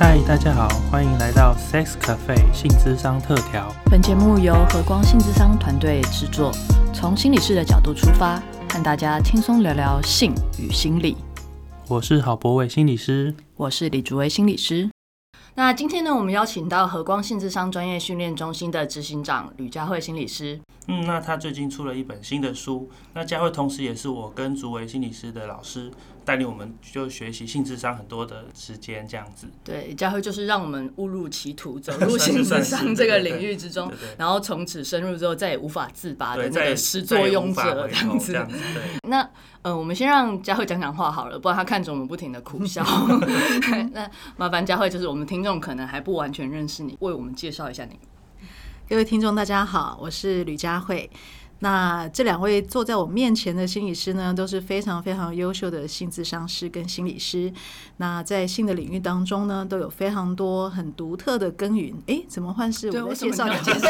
嗨，大家好，欢迎来到 Sex Cafe 性智商特调。本节目由和光性智商团队制作，从心理师的角度出发，和大家轻松聊聊性与心理。我是郝博伟心理师，我是李竹薇心理师。那今天呢，我们邀请到和光性智商专业训练中心的执行长吕佳慧心理师。嗯，那他最近出了一本新的书，那佳慧同时也是我跟竹维心理师的老师。带领我们就学习性智商很多的时间，这样子。对，佳慧就是让我们误入歧途，走入性智商这个领域之中，然后从此深入之后再也无法自拔的那个始作俑者，这样子。那呃，我们先让佳慧讲讲话好了，不然他看着我们不停的苦笑。那麻烦佳慧，就是我们听众可能还不完全认识你，为我们介绍一下你。各位听众，大家好，我是吕佳慧。那这两位坐在我面前的心理师呢，都是非常非常优秀的性智商师跟心理师。那在性的领域当中呢，都有非常多很独特的耕耘。哎，怎么换是我介绍你介绍？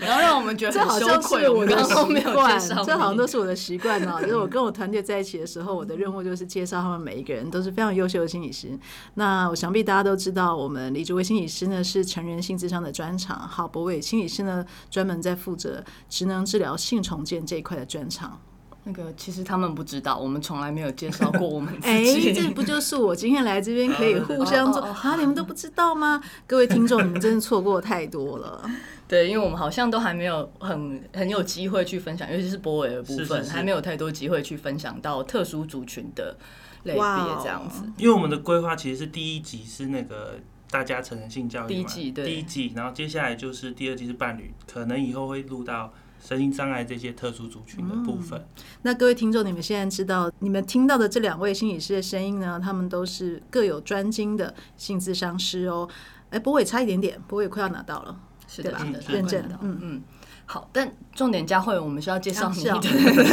然后让我们觉得这好像是我的习惯，这好像都是我的习惯呢。就是我跟我团队在一起的时候，我的任务就是介绍他们每一个人都是非常优秀的心理师。那我想必大家都知道，我们李竹威心理师呢是成人性智商的专长，郝博伟心理师呢专门在负责职能治疗。性重建这一块的专场，那个其实他们不知道，我们从来没有介绍过我们自己。哎，这不就是我今天来这边可以互相做啊？你们都不知道吗？各位听众，你们真的错过太多了。对，因为我们好像都还没有很很有机会去分享，尤其是博伟的部分，还没有太多机会去分享到特殊族群的类别这样子。因为我们的规划其实是第一集是那个大家成人性教育第一季，第一季，然后接下来就是第二季是伴侣，可能以后会录到。身心障碍这些特殊族群的部分。那各位听众，你们现在知道，你们听到的这两位心理师的声音呢？他们都是各有专精的性智商师哦。哎，博伟差一点点，博伟快要拿到了，是的，认证的。嗯嗯。好，但重点佳慧，我们需要介绍你的。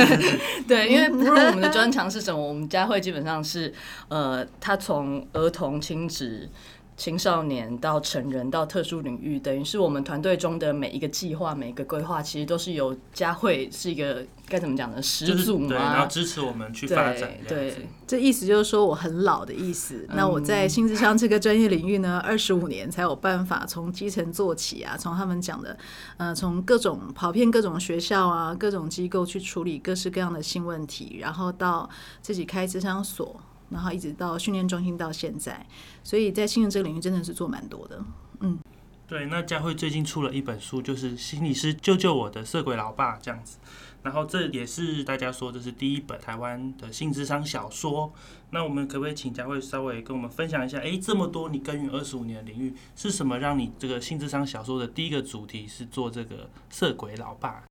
对，因为 不论我们的专长是什么，我们佳慧基本上是呃，他从儿童亲子。青少年到成人到特殊领域，等于是我们团队中的每一个计划、每一个规划，其实都是由佳慧是一个该怎么讲呢？始祖嘛，然后支持我们去发展。对，这意思就是说我很老的意思。那我在心智商这个专业领域呢，二十五年才有办法从基层做起啊，从他们讲的，呃，从各种跑遍各种学校啊、各种机构去处理各式各样的新问题，然后到自己开智商所。然后一直到训练中心到现在，所以在信任这个领域真的是做蛮多的。嗯，对。那佳慧最近出了一本书，就是《心理师救救我的色鬼老爸》这样子。然后这也是大家说这是第一本台湾的性智商小说。那我们可不可以请佳慧稍微跟我们分享一下？哎，这么多你耕耘二十五年的领域，是什么让你这个性智商小说的第一个主题是做这个色鬼老爸？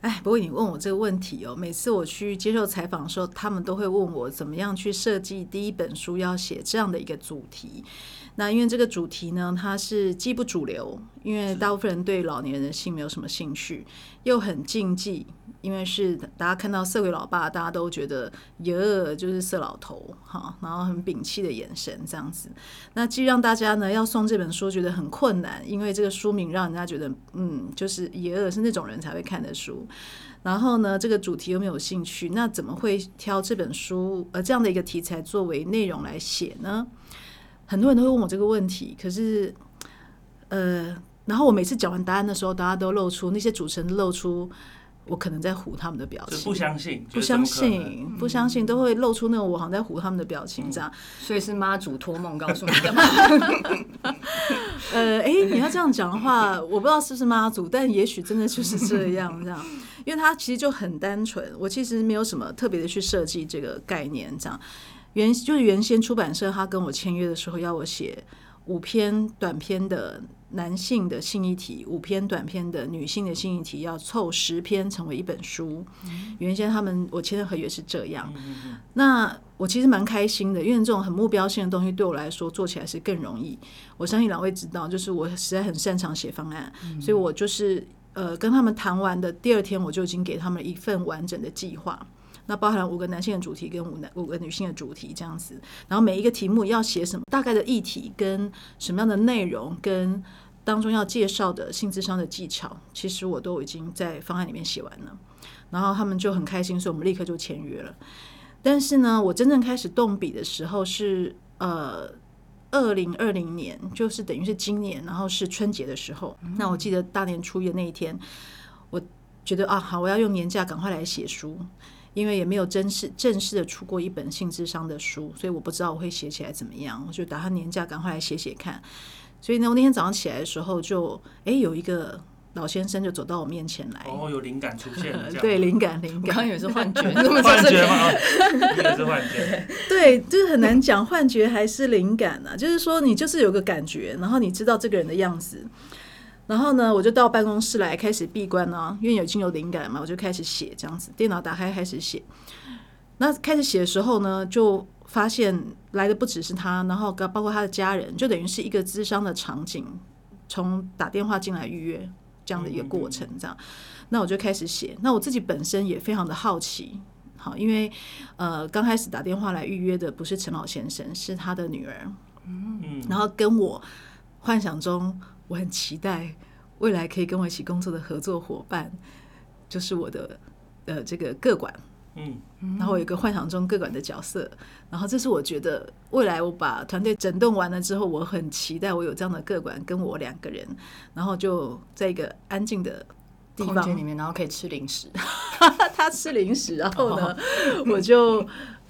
哎，不过你问我这个问题哦，每次我去接受采访的时候，他们都会问我怎么样去设计第一本书要写这样的一个主题。那因为这个主题呢，它是既不主流，因为大部分人对老年人的性没有什么兴趣，又很禁忌，因为是大家看到色鬼老爸，大家都觉得哟，就是色老头哈，然后很摒弃的眼神这样子。那既让大家呢要送这本书觉得很困难，因为这个书名让人家觉得嗯，就是耶是那种人才会看的书。然后呢，这个主题又没有兴趣，那怎么会挑这本书呃这样的一个题材作为内容来写呢？很多人都会问我这个问题，可是，呃，然后我每次讲完答案的时候，大家都露出那些主持人露出我可能在唬他们的表情，不相信，不相信，不相信，都会露出那种我好像在唬他们的表情，这样。所以是妈祖托梦告诉你的吗？呃，哎，你要这样讲的话，我不知道是不是妈祖，但也许真的就是这样，这样，因为他其实就很单纯，我其实没有什么特别的去设计这个概念，这样。原就是原先出版社他跟我签约的时候，要我写五篇短篇的男性的性议题，五篇短篇的女性的性议题，要凑十篇成为一本书。原先他们我签的合约是这样。那我其实蛮开心的，因为这种很目标性的东西对我来说做起来是更容易。我相信两位知道，就是我实在很擅长写方案，所以我就是呃跟他们谈完的第二天，我就已经给他们一份完整的计划。那包含五个男性的主题跟五男五个女性的主题这样子，然后每一个题目要写什么，大概的议题跟什么样的内容，跟当中要介绍的性智商的技巧，其实我都已经在方案里面写完了。然后他们就很开心，所以我们立刻就签约了。但是呢，我真正开始动笔的时候是呃二零二零年，就是等于是今年，然后是春节的时候。那我记得大年初一的那一天，我觉得啊，好，我要用年假赶快来写书，因为也没有正式正式的出过一本性智商的书，所以我不知道我会写起来怎么样。我就打算年假赶快来写写看。所以呢，我那天早上起来的时候，就哎有一个。老先生就走到我面前来，哦，有灵感出现了，对，灵感，灵感，刚以为是幻觉，幻觉吗？也是幻觉，对，就是很难讲幻觉还是灵感啊。就是说，你就是有个感觉，然后你知道这个人的样子，然后呢，我就到办公室来开始闭关呢，因为已经有灵感嘛，我就开始写这样子，电脑打开开始写。那开始写的时候呢，就发现来的不只是他，然后包括他的家人，就等于是一个智商的场景，从打电话进来预约。这样的一个过程，这样，那我就开始写。那我自己本身也非常的好奇，好，因为呃，刚开始打电话来预约的不是陈老先生，是他的女儿，嗯，然后跟我幻想中我很期待未来可以跟我一起工作的合作伙伴，就是我的呃这个个管。嗯，然后有一个幻想中个管的角色，然后这是我觉得未来我把团队整顿完了之后，我很期待我有这样的个管跟我两个人，然后就在一个安静的空间里面，然后可以吃零食，他吃零食，然后呢，我就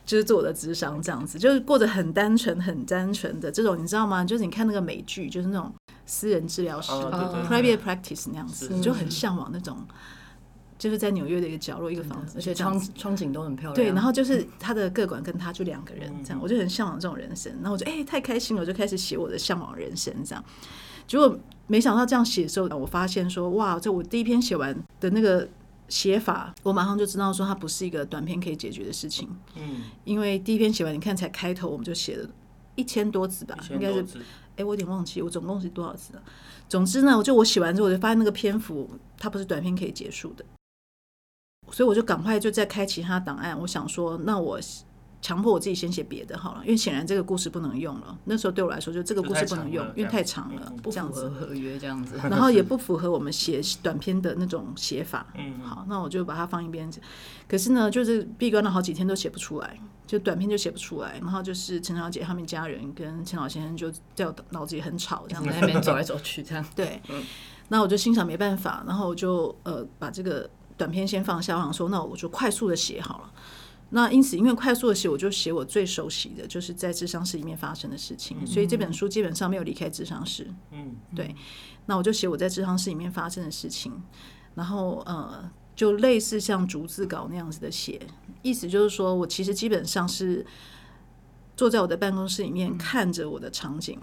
就是做我的智商这样子，就是过着很单纯、很单纯的这种，你知道吗？就是你看那个美剧，就是那种私人治疗师，private practice 那样子，你就很向往那种。就是在纽约的一个角落，一个房子，而且窗窗景都很漂亮。对，然后就是他的个管跟他就两个人这样，我就很向往这种人生。然后我就哎太开心了，我就开始写我的向往人生这样。结果没想到这样写的时候，我发现说哇，这我第一篇写完的那个写法，我马上就知道说它不是一个短篇可以解决的事情。嗯，因为第一篇写完，你看才开头我们就写了一千多字吧，应该是哎我有点忘记我总共是多少字了。总之呢，我就我写完之后，我就发现那个篇幅它不是短篇可以结束的。所以我就赶快就再开其他档案，我想说，那我强迫我自己先写别的好了，因为显然这个故事不能用了。那时候对我来说，就这个故事不能用，因为太长了，不符合合约这样子，然后也不符合我们写短篇的那种写法。嗯，好，那我就把它放一边。可是呢，就是闭关了好几天都写不出来，就短片就写不出来。然后就是陈小姐他们家人跟陈老先生就在我脑子里很吵，这样在那边走来走去这样。对，那我就心想没办法，然后我就呃把这个。短片先放下，我想说，那我就快速的写好了。那因此，因为快速的写，我就写我最熟悉的就是在智商室里面发生的事情。所以这本书基本上没有离开智商室。嗯，对。那我就写我在智商室里面发生的事情，然后呃，就类似像逐字稿那样子的写。意思就是说我其实基本上是坐在我的办公室里面看着我的场景。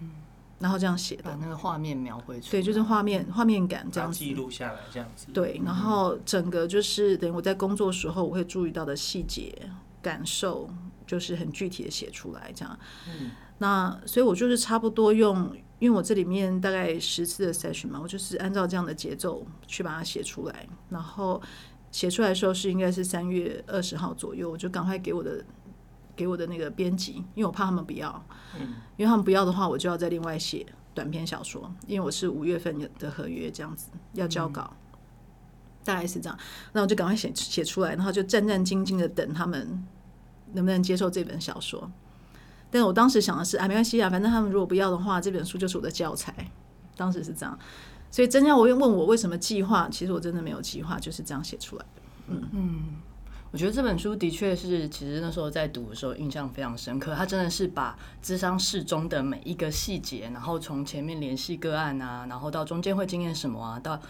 嗯然后这样写的，把那个画面描绘出来。对，就是画面画面感这样记录下来这样子。对，然后整个就是等于我在工作时候我会注意到的细节感受，就是很具体的写出来这样。嗯。那所以我就是差不多用，因为我这里面大概十次的 session 嘛，我就是按照这样的节奏去把它写出来。然后写出来的时候是应该是三月二十号左右，我就赶快给我的。给我的那个编辑，因为我怕他们不要，嗯，因为他们不要的话，我就要再另外写短篇小说，因为我是五月份的合约这样子要交稿，大概是这样，那我就赶快写写出来，然后就战战兢兢的等他们能不能接受这本小说。但我当时想的是，啊，没关系啊，反正他们如果不要的话，这本书就是我的教材。当时是这样，所以真要我又问我为什么计划，其实我真的没有计划，就是这样写出来的。嗯嗯。我觉得这本书的确是，其实那时候在读的时候印象非常深刻。它真的是把智商室中的每一个细节，然后从前面联系个案啊，然后到中间会经验什么啊，到。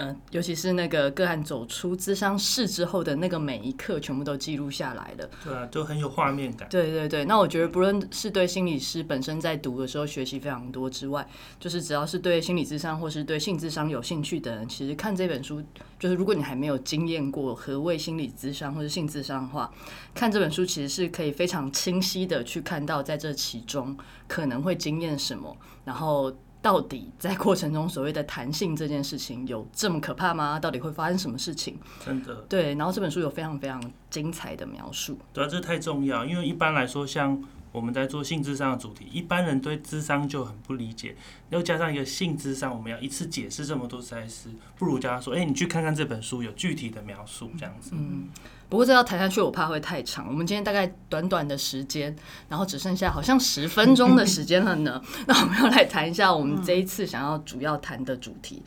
嗯，尤其是那个个案走出咨商室之后的那个每一刻，全部都记录下来了。对啊，就很有画面感。对对对，那我觉得不论是对心理师本身在读的时候学习非常多之外，就是只要是对心理智商或是对性智商有兴趣的人，其实看这本书，就是如果你还没有经验过何谓心理智商或者性智商的话，看这本书其实是可以非常清晰的去看到在这其中可能会经验什么，然后。到底在过程中所谓的弹性这件事情有这么可怕吗？到底会发生什么事情？真的对，然后这本书有非常非常精彩的描述。对啊，这太重要，因为一般来说，像我我们在做性智商的主题，一般人对智商就很不理解，又加上一个性智商，我们要一次解释这么多，实在是不如叫他说，哎、你去看看这本书，有具体的描述这样子。嗯，不过这要谈下去，我怕会太长。我们今天大概短短的时间，然后只剩下好像十分钟的时间了呢。那我们要来谈一下我们这一次想要主要谈的主题。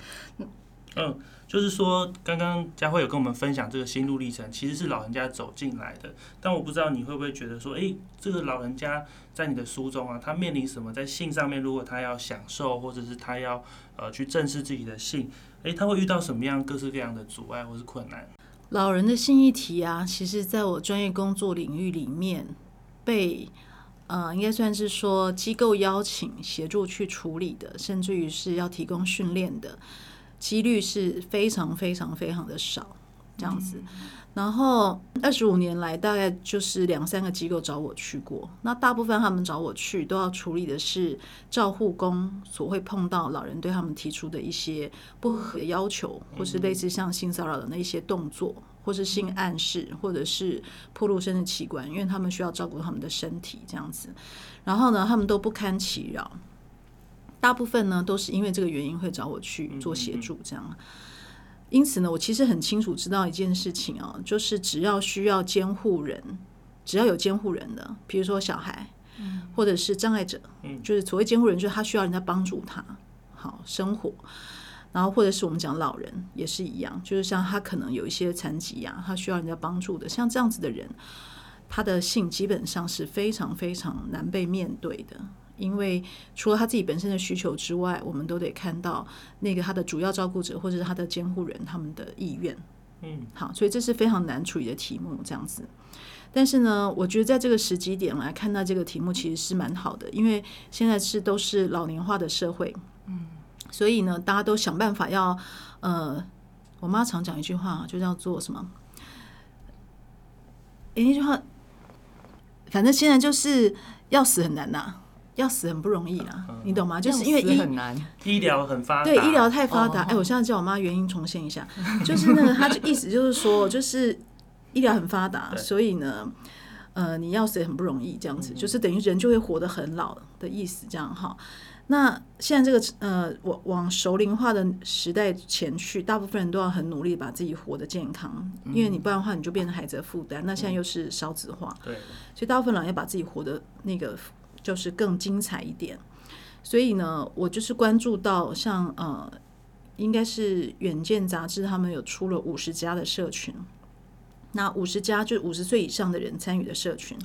嗯，就是说，刚刚佳慧有跟我们分享这个心路历程，其实是老人家走进来的。但我不知道你会不会觉得说，诶，这个老人家在你的书中啊，他面临什么？在性上面，如果他要享受，或者是他要呃去正视自己的性，诶，他会遇到什么样各式各样的阻碍或是困难？老人的性议题啊，其实在我专业工作领域里面被呃，应该算是说机构邀请协助去处理的，甚至于是要提供训练的几率是非常非常非常的少，这样子。然后二十五年来，大概就是两三个机构找我去过，那大部分他们找我去都要处理的是照护工所会碰到老人对他们提出的一些不合的要求，或是类似像性骚扰的那一些动作，或是性暗示，或者是暴露生殖器官，因为他们需要照顾他们的身体这样子。然后呢，他们都不堪其扰，大部分呢都是因为这个原因会找我去做协助这样。因此呢，我其实很清楚知道一件事情哦，就是只要需要监护人，只要有监护人的，比如说小孩，或者是障碍者，就是所谓监护人，就是他需要人家帮助他好生活，然后或者是我们讲老人也是一样，就是像他可能有一些残疾啊，他需要人家帮助的，像这样子的人，他的性基本上是非常非常难被面对的。因为除了他自己本身的需求之外，我们都得看到那个他的主要照顾者或者是他的监护人他们的意愿。嗯，好，所以这是非常难处理的题目，这样子。但是呢，我觉得在这个时机点来看到这个题目其实是蛮好的，因为现在是都是老年化的社会，嗯，所以呢，大家都想办法要，呃，我妈常讲一句话，就叫做什么？诶，那句话，反正现在就是要死很难呐、要死很不容易啦，你懂吗？就是因为医很难，医疗很发达，对，医疗太发达。哦哎、我现在叫我妈原因重现一下，就是那个，他就意思就是说，就是医疗很发达，所以呢，呃，你要死也很不容易，这样子，就是等于人就会活得很老的意思，这样哈。那现在这个呃，往往熟龄化的时代前去，大部分人都要很努力把自己活得健康，因为你不然的话，你就变成孩子的负担。那现在又是少子化，对，所以大部分人要把自己活得那个就是更精彩一点。所以呢，我就是关注到像呃，应该是《远见》杂志他们有出了五十家的社群，那五十家就是五十岁以上的人参与的社群。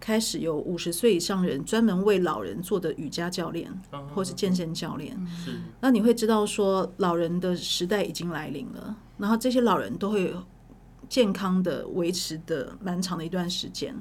开始有五十岁以上人专门为老人做的瑜伽教练，或是健身教练。是那你会知道说，老人的时代已经来临了，然后这些老人都会健康的维持的蛮长的一段时间。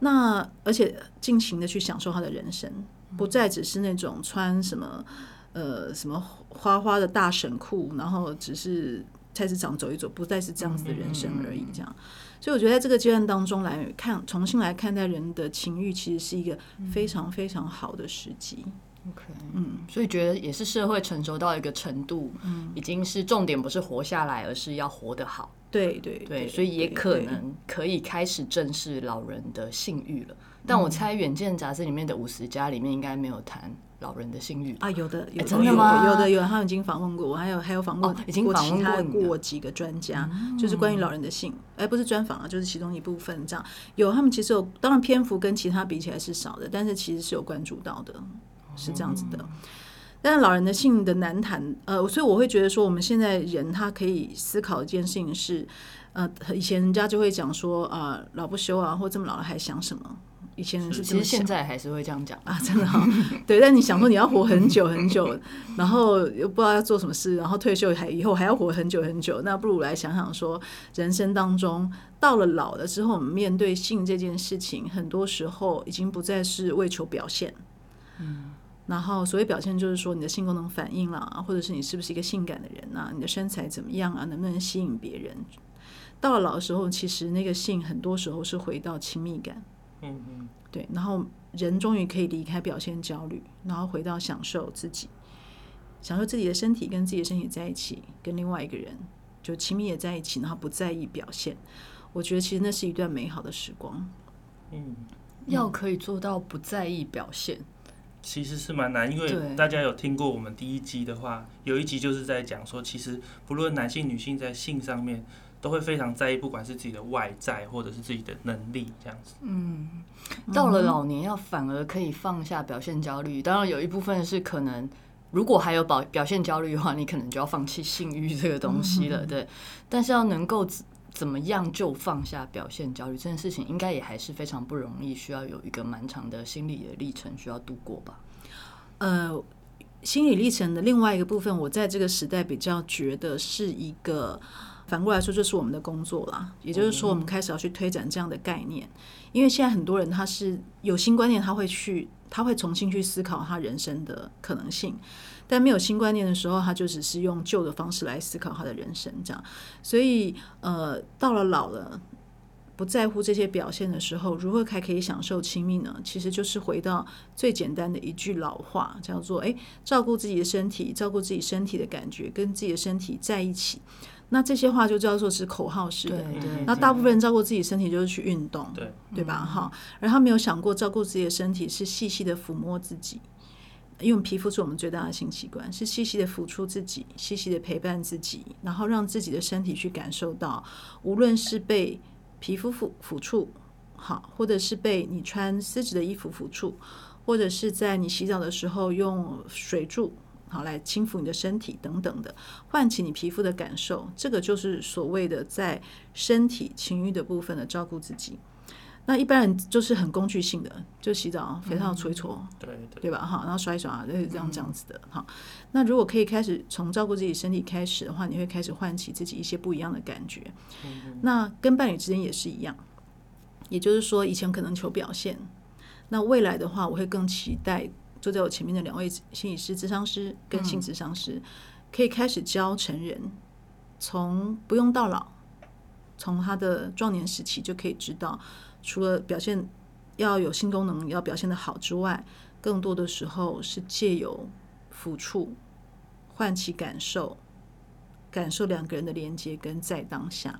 那而且尽情的去享受他的人生，不再只是那种穿什么呃什么花花的大神裤，然后只是菜市场走一走，不再是这样子的人生而已。这样，所以我觉得在这个阶段当中来看，重新来看待人的情欲，其实是一个非常非常好的时机。OK，嗯，所以觉得也是社会成熟到一个程度，嗯，已经是重点不是活下来，而是要活得好。对对对，所以也可能可以开始正视老人的性欲了。但我猜《远见》杂志里面的五十家里面应该没有谈老人的性欲。啊，有的有的真的有吗有的有的，他们已经访问过我，还有还有访问哦已经过访问过几个专家，就是关于老人的性，哎，不是专访啊，就是其中一部分这样。有他们其实有，当然篇幅跟其他比起来是少的，但是其实是有关注到的，是这样子的。但是老人的性的难谈，呃，所以我会觉得说，我们现在人他可以思考一件事情是，呃，以前人家就会讲说啊、老不休啊，或这么老了还想什么？以前人是这其实现在还是会这样讲。啊，真的哈、对。但你想说你要活很久很久，然后又不知道要做什么事，然后退休还以后还要活很久很久，那不如来想想说，人生当中到了老了之后，我们面对性这件事情，很多时候已经不再是为求表现，嗯。然后，所谓表现就是说你的性功能反应啦，或者是你是不是一个性感的人啊，你的身材怎么样啊，能不能吸引别人？到了老的时候，其实那个性很多时候是回到亲密感，嗯嗯，对，然后人终于可以离开表现焦虑，然后回到享受自己，享受自己的身体，跟自己的身体在一起，跟另外一个人就亲密的在一起，然后不在意表现。我觉得其实那是一段美好的时光。嗯，要可以做到不在意表现，其实是蛮难，因为大家有听过我们第一集的话，有一集就是在讲说，其实不论男性女性在性上面都会非常在意，不管是自己的外在或者是自己的能力这样子。嗯到了老年要反而可以放下表现焦虑。当然有一部分是可能，如果还有表表现焦虑的话，你可能就要放弃性欲这个东西了，对。但是要能够怎么样就放下表现焦虑这件事情，应该也还是非常不容易，需要有一个蛮长的心理的历程需要度过吧。呃，心理历程的另外一个部分，我在这个时代比较觉得是一个。反过来说，就是我们的工作啦。也就是说，我们开始要去推展这样的概念，因为现在很多人他是有新观念，他会去，他会重新去思考他人生的可能性。但没有新观念的时候，他就只是用旧的方式来思考他的人生，这样。所以，呃，到了老了，不在乎这些表现的时候，如何才可以享受亲密呢？其实就是回到最简单的一句老话，叫做：诶，照顾自己的身体，照顾自己身体的感觉，跟自己的身体在一起。那这些话就叫做是口号式的。那大部分人照顾自己身体就是去运动，对对吧？哈，而他没有想过照顾自己的身体是细细的抚摸自己，因为皮肤是我们最大的性器官，是细细的抚触自己，细细的陪伴自己，然后让自己的身体去感受到，无论是被皮肤抚抚触，好，或者是被你穿丝质的衣服抚触，或者是在你洗澡的时候用水柱。好，来轻抚你的身体等等的，唤起你皮肤的感受，这个就是所谓的在身体情欲的部分的照顾自己。那一般人就是很工具性的，就洗澡、肥皂搓一搓，对对对吧？哈，然后刷一刷，就是这样这样子的。哈，那如果可以开始从照顾自己身体开始的话，你会开始唤起自己一些不一样的感觉。那跟伴侣之间也是一样，也就是说，以前可能求表现，那未来的话，我会更期待。坐在我前面的两位心理师、智商师跟性智商师，可以开始教成人，从不用到老，从他的壮年时期就可以知道，除了表现要有性功能要表现的好之外，更多的时候是借由抚触唤起感受，感受两个人的连接跟在当下。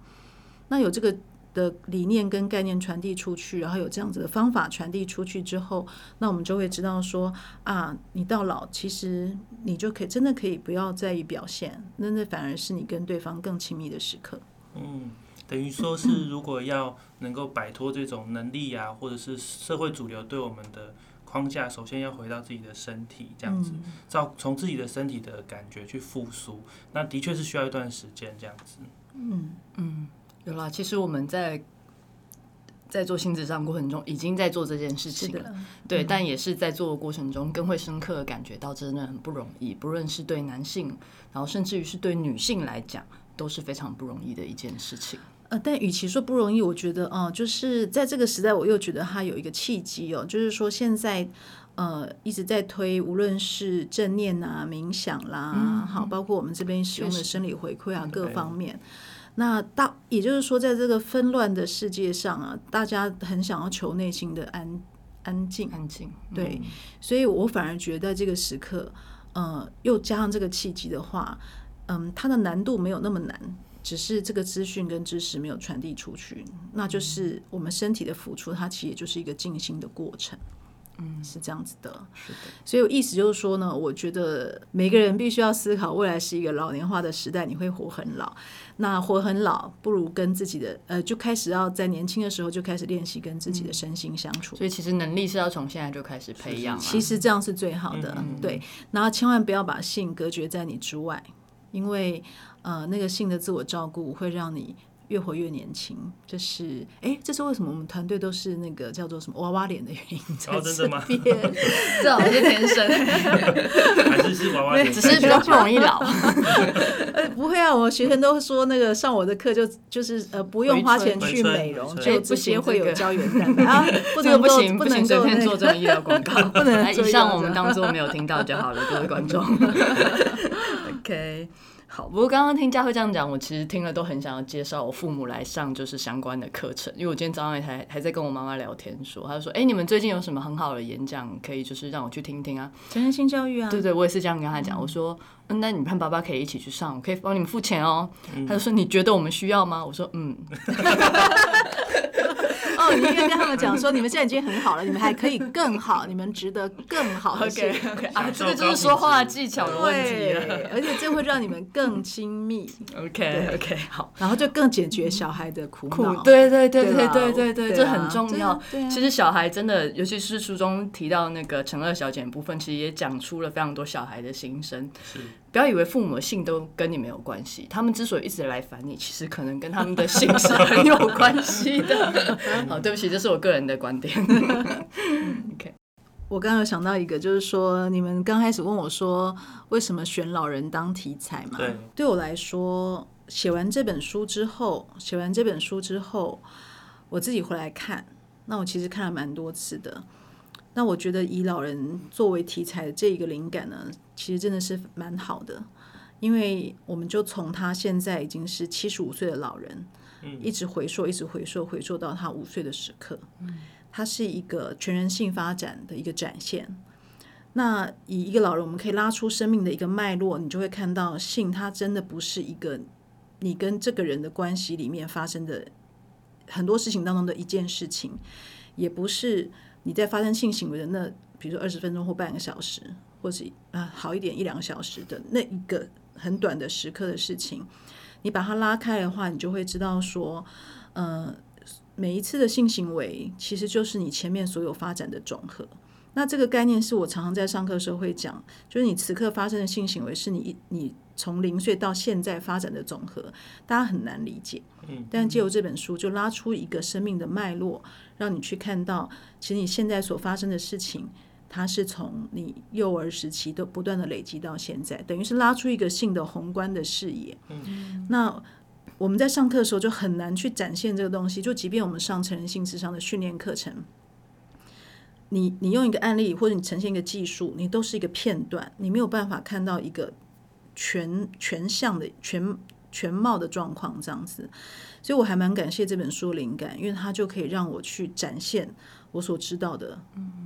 那有这个。的理念跟概念传递出去，然后有这样子的方法传递出去之后，那我们就会知道说啊，你到老其实你就可以真的可以不要在意表现，那那反而是你跟对方更亲密的时刻。嗯，等于说是如果要能够摆脱这种能力啊，或者是社会主流对我们的框架，首先要回到自己的身体，这样子，照从自己的身体的感觉去复苏，那的确是需要一段时间这样子。嗯嗯。有啦，其实我们在在做心智上过程中，已经在做这件事情了。对，但也是在做的过程中，更会深刻的感觉到，真的很不容易。不论是对男性，然后甚至于是对女性来讲，都是非常不容易的一件事情。呃，但与其说不容易，我觉得，哦，就是在这个时代，我又觉得它有一个契机哦，就是说现在呃一直在推，无论是正念啊、冥想啦，好，包括我们这边使用的生理回馈啊，各方面。那大，也就是说，在这个纷乱的世界上啊，大家很想要求内心的安安静，安静。对，所以我反而觉得这个时刻，呃，又加上这个契机的话，嗯，它的难度没有那么难，只是这个资讯跟知识没有传递出去，那就是我们身体的付出，它其实就是一个静心的过程。嗯，是这样子的，是的。所以意思就是说呢，我觉得每个人必须要思考，未来是一个老年化的时代，你会活很老。那活很老，不如跟自己的呃，就开始要在年轻的时候就开始练习跟自己的身心相处。所以其实能力是要从现在就开始培养。其实这样是最好的，对。然后千万不要把性隔绝在你之外，因为呃，那个性的自我照顾会让你。越活越年轻，就是哎，这是为什么我们团队都是那个叫做什么娃娃脸的原因？哦，真的吗？这好像是天生，还是是娃娃脸？只是比较不容易老。呃，不会啊，我学生都说那个上我的课就就是呃不用花钱去美容，就直接会有胶原蛋白啊，不能不行不能随便做这种医疗广告，不能。以上我们当做没有听到就好了，各位观众。OK。好，不过刚刚听佳慧这样讲，我其实听了都很想要介绍我父母来上就是相关的课程，因为我今天早上还还在跟我妈妈聊天，说，她就说，哎，你们最近有什么很好的演讲，可以就是让我去听听啊？成人性教育啊？对对，我也是这样跟她讲，我说，那你和爸爸可以一起去上，我可以帮你们付钱哦。他就说，你觉得我们需要吗？我说，嗯。哦，你应该跟他们讲说，你们现在已经很好了，你们还可以更好，你们值得更好的事 OK OK 啊，这个就是说话技巧的问题而且这会让你们更亲密，OK OK 好。然后就更解决小孩的苦苦恼。，对对对对对吧对对对，对啊这很重要。其实小孩真的，尤其是书中提到那个陈二小姐的部分，其实也讲出了非常多小孩的心声。是不要以为父母的性都跟你没有关系，他们之所以一直来烦你，其实可能跟他们的性是很有关系的。好，对不起，这是我个人的观点。OK，我刚刚有想到一个，就是说你们刚开始问我说为什么选老人当题材嘛？对，对我来说，写完这本书之后，写完这本书之后，我自己回来看，那我其实看了蛮多次的。那我觉得以老人作为题材的这一个灵感呢，其实真的是蛮好的，因为我们就从他现在已经是七十五岁的老人，一直回溯，一直回溯，回溯到他五岁的时刻，他是一个全人性发展的一个展现。那以一个老人，我们可以拉出生命的一个脉络，你就会看到性，它真的不是一个你跟这个人的关系里面发生的很多事情当中的一件事情，也不是你在发生性行为的那，比如说二十分钟或半个小时，或是啊好一点一两个小时的那一个很短的时刻的事情，你把它拉开的话，你就会知道说，呃，每一次的性行为其实就是你前面所有发展的总和。那这个概念是我常常在上课的时候会讲，就是你此刻发生的性行为是你你从零岁到现在发展的总和，大家很难理解。嗯，但借由这本书，就拉出一个生命的脉络，让你去看到，其实你现在所发生的事情，它是从你幼儿时期都不断的累积到现在，等于是拉出一个性的宏观的视野。嗯，那我们在上课的时候就很难去展现这个东西，就即便我们上成人性智商的训练课程。你你用一个案例或者你呈现一个技术，你都是一个片段，你没有办法看到一个全全向的全全貌的状况这样子，所以我还蛮感谢这本书的灵感，因为它就可以让我去展现我所知道的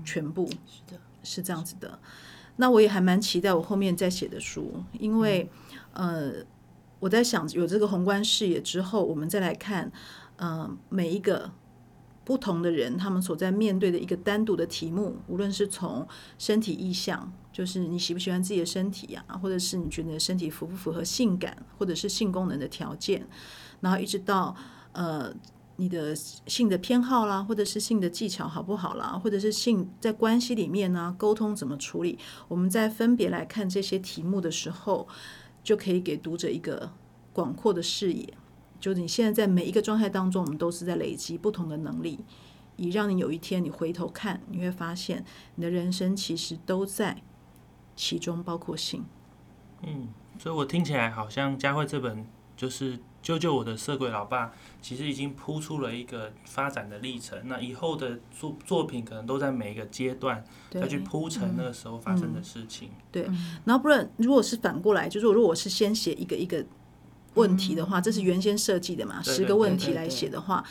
全部，是的，是这样子的。那我也还蛮期待我后面再写的书，因为、呃，我在想有这个宏观视野之后，我们再来看，呃，每一个不同的人他们所在面对的一个单独的题目，无论是从身体意向，就是你喜不喜欢自己的身体呀、或者是你觉得身体符不符合性感，或者是性功能的条件，然后一直到呃你的性的偏好啦，或者是性的技巧好不好啦，或者是性在关系里面呢、沟通怎么处理，我们在分别来看这些题目的时候，就可以给读者一个广阔的视野。就是你现在在每一个状态当中，我们都是在累积不同的能力，以让你有一天你回头看，你会发现你的人生其实都在其中，包括性。嗯，所以我听起来好像佳慧这本就是《救救我的色鬼老爸》，其实已经铺出了一个发展的历程。那以后的作作品可能都在每一个阶段对再去铺陈那个时候发生的事情。对然后不然，如果是反过来，就是如果我是先写一个一个问题的话，这是原先设计的嘛，十个问题来写的话，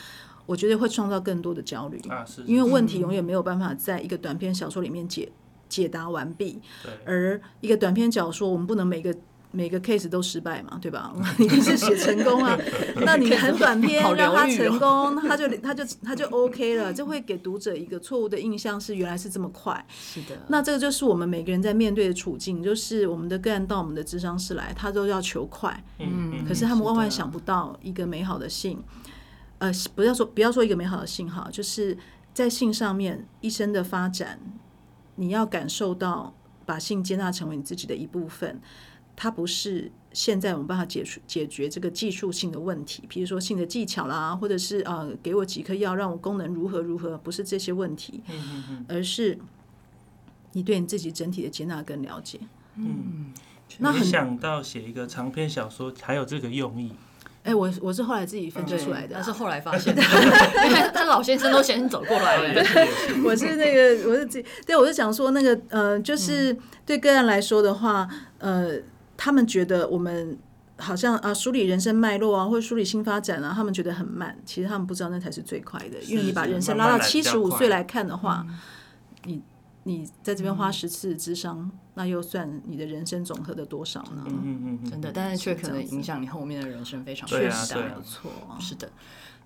我觉得会创造更多的焦虑，啊，是，因为问题永远没有办法在一个短篇小说里面解解答完毕，而一个短篇小说，我们不能每个。每个 case 都失败嘛，对吧？一定是写成功啊。那你很短篇让他成功，他就他就他就 OK 了，就会给读者一个错误的印象，是原来是这么快。是的，那这个就是我们每个人在面对的处境，就是我们的个案到我们的智商室来，他都要求快，嗯嗯，可是他们万万想不到一个美好的性，呃，不要说不要说一个美好的信哈，就是在性上面一生的发展，你要感受到把性接纳成为你自己的一部分，它不是现在我们办法解除解决这个技术性的问题，比如说性的技巧啦，或者是呃给我几颗药让我功能如何如何，不是这些问题，而是你对你自己整体的接纳跟了解。嗯那很没想到写一个长篇小说还有这个用意。哎、我我是后来自己分析出来的啊、他是后来发 现的，因为他老先生都先走过来了。我是那个，我是自己，对我是想说那个，呃，就是对个案来说的话，呃，他们觉得我们好像啊梳理人生脉络啊，或者梳理新发展啊，他们觉得很慢，其实他们不知道那才是最快的，因为你把人生拉到七十五岁来看的话，你你在这边花十次智商，那又算你的人生总和的多少呢？嗯嗯嗯嗯，真的，但是却可能影响你后面的人生非常对啊没错。啊，是的。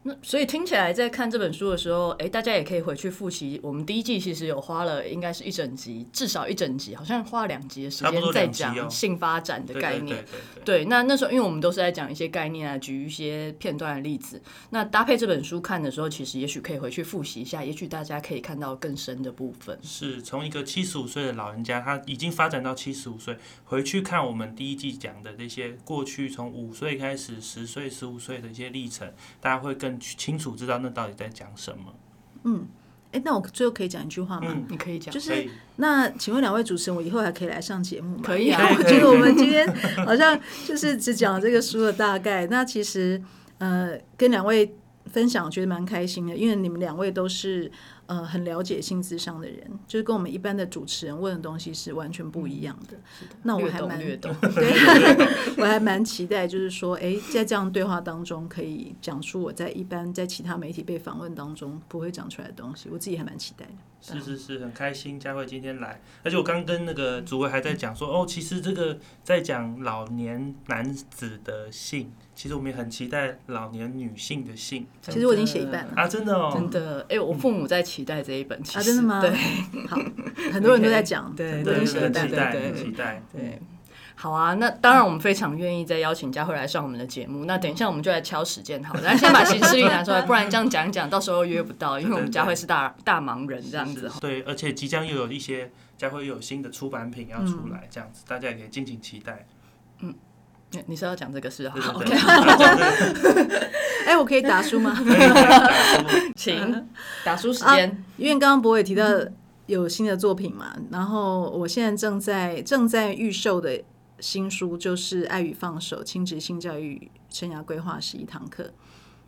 那所以听起来，在看这本书的时候，哎，大家也可以回去复习。我们第一季其实有花了，应该是一整集，至少一整集，好像花了两集的时间在讲性发展的概念。对，那那时候因为我们都是在讲一些概念啊，举一些片段的例子。那搭配这本书看的时候，其实也许可以回去复习一下，也许大家可以看到更深的部分。是从一个七十五岁的老人家，他已经发展到七十五岁，回去看我们第一季讲的那些过去从五岁开始、十岁、十五岁的一些历程，大家会更清楚知道。那到底在讲什么？嗯，哎，那我最后可以讲一句话吗？你可以讲，就是那，请问两位主持人，我以后还可以来上节目吗？可以啊。我觉得我们今天好像就是只讲了这个书的大概。那其实，呃，跟两位分享，我觉得蛮开心的，因为你们两位都是。呃，很了解性智商的人，就是跟我们一般的主持人问的东西是完全不一样的。那我还蛮，对，我还蛮期待，就是说，哎，在这样对话当中，可以讲出我在一般在其他媒体被访问当中不会讲出来的东西。我自己还蛮期待的。是是是，很开心佳慧今天来，而且我刚跟那个主委还在讲说，哦，其实这个在讲老年男子的性，其实我们也很期待老年女性的性。其实我已经写一半了。啊，真的哦，真的，哎，我父母在期待这一本，啊，真的吗？对，好，很多人都在讲，对，对，期待，对对期待，对。好啊，那当然我们非常愿意再邀请佳慧来上我们的节目。那等一下我们就来敲时间，好，来先把行事历拿出来，不然这样讲一讲，到时候约不到，因为我们佳慧是大大忙人这样子。对，而且即将又有一些佳慧又有新的出版品要出来，这样子大家也可以敬请期待。嗯，你是要讲这个事？好，OK。哎，我可以打书吗？请打书时间，因为刚刚博伟提到有新的作品嘛，然后我现在正在正在预售的。新书就是《爱与放手：亲职性教育生涯规划十一堂课》，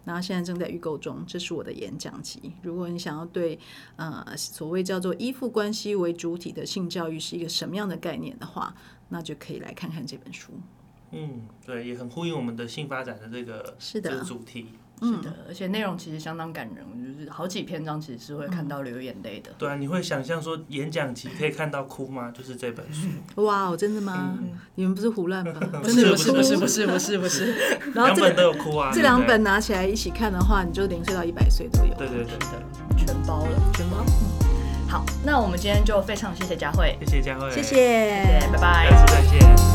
然后现在正在预购中。这是我的演讲集。如果你想要对呃所谓叫做依附关系为主体的性教育是一个什么样的概念的话，那就可以来看看这本书。嗯，对，也很呼应我们的性发展的这个是的主题。是的，而且内容其实相当感人，就是好几篇章其实是会看到流眼泪的。对啊，你会想象说演讲集可以看到哭吗？就是这本书。哇哦，真的吗？你们不是胡乱吧？真的不是不是不是不是不是。然后 两本都有哭啊。这两本拿起来一起看的话，你就零岁到一百岁都有。对对对的，全包了，全包。好，那我们今天就非常谢谢佳慧，谢谢佳慧，谢谢，拜拜，下次再见。